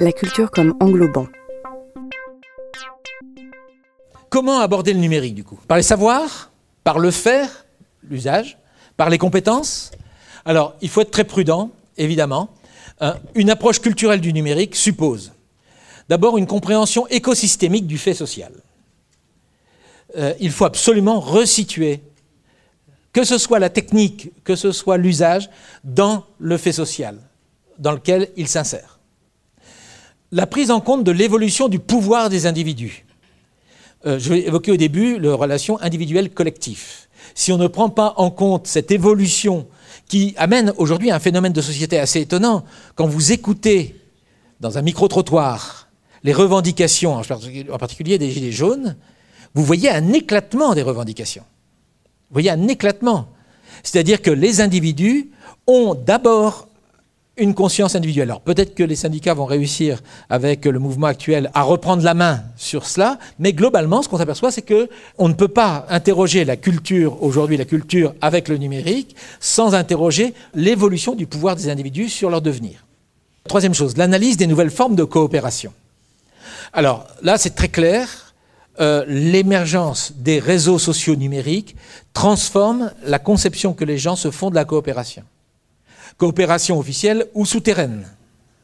la culture comme englobant. Comment aborder le numérique du coup? Par les savoirs? Par le faire, l'usage? Par les compétences? Alors, il faut être très prudent, évidemment. Euh, une approche culturelle du numérique suppose d'abord une compréhension écosystémique du fait social. Euh, il faut absolument resituer, que ce soit la technique, que ce soit l'usage, dans le fait social dans lequel il s'insère. La prise en compte de l'évolution du pouvoir des individus. Euh, je vais évoquer au début la relation individuelle-collectif. Si on ne prend pas en compte cette évolution qui amène aujourd'hui un phénomène de société assez étonnant, quand vous écoutez dans un micro-trottoir les revendications, en particulier des Gilets jaunes, vous voyez un éclatement des revendications. Vous voyez un éclatement. C'est-à-dire que les individus ont d'abord une conscience individuelle. Alors peut-être que les syndicats vont réussir avec le mouvement actuel à reprendre la main sur cela, mais globalement, ce qu'on s'aperçoit, c'est que on ne peut pas interroger la culture aujourd'hui, la culture avec le numérique, sans interroger l'évolution du pouvoir des individus sur leur devenir. Troisième chose, l'analyse des nouvelles formes de coopération. Alors là, c'est très clair. Euh, l'émergence des réseaux sociaux numériques transforme la conception que les gens se font de la coopération coopération officielle ou souterraine.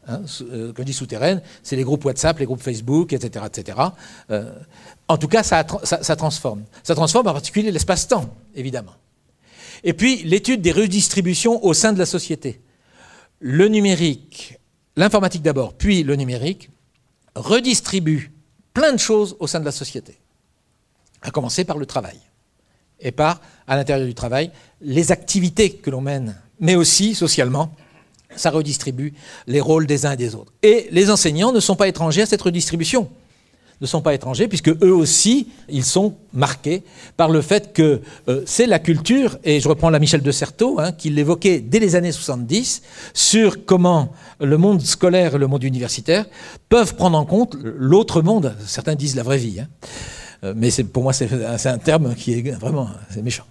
Hein, euh, quand je dis souterraine, c'est les groupes WhatsApp, les groupes Facebook, etc. etc. Euh, en tout cas, ça, ça, transforme. Ça transforme en particulier l'espace-temps, évidemment. Et puis, l'étude des redistributions au sein de la société. Le numérique, l'informatique d'abord, puis le numérique, redistribue plein de choses au sein de la société. À commencer par le travail. Et par, à l'intérieur du travail, les activités que l'on mène mais aussi socialement, ça redistribue les rôles des uns et des autres. Et les enseignants ne sont pas étrangers à cette redistribution ne sont pas étrangers, puisque eux aussi, ils sont marqués par le fait que euh, c'est la culture, et je reprends la Michel de Certeau, hein, qui l'évoquait dès les années 70, sur comment le monde scolaire et le monde universitaire peuvent prendre en compte l'autre monde, certains disent la vraie vie, hein. euh, mais pour moi c'est un terme qui est vraiment méchant.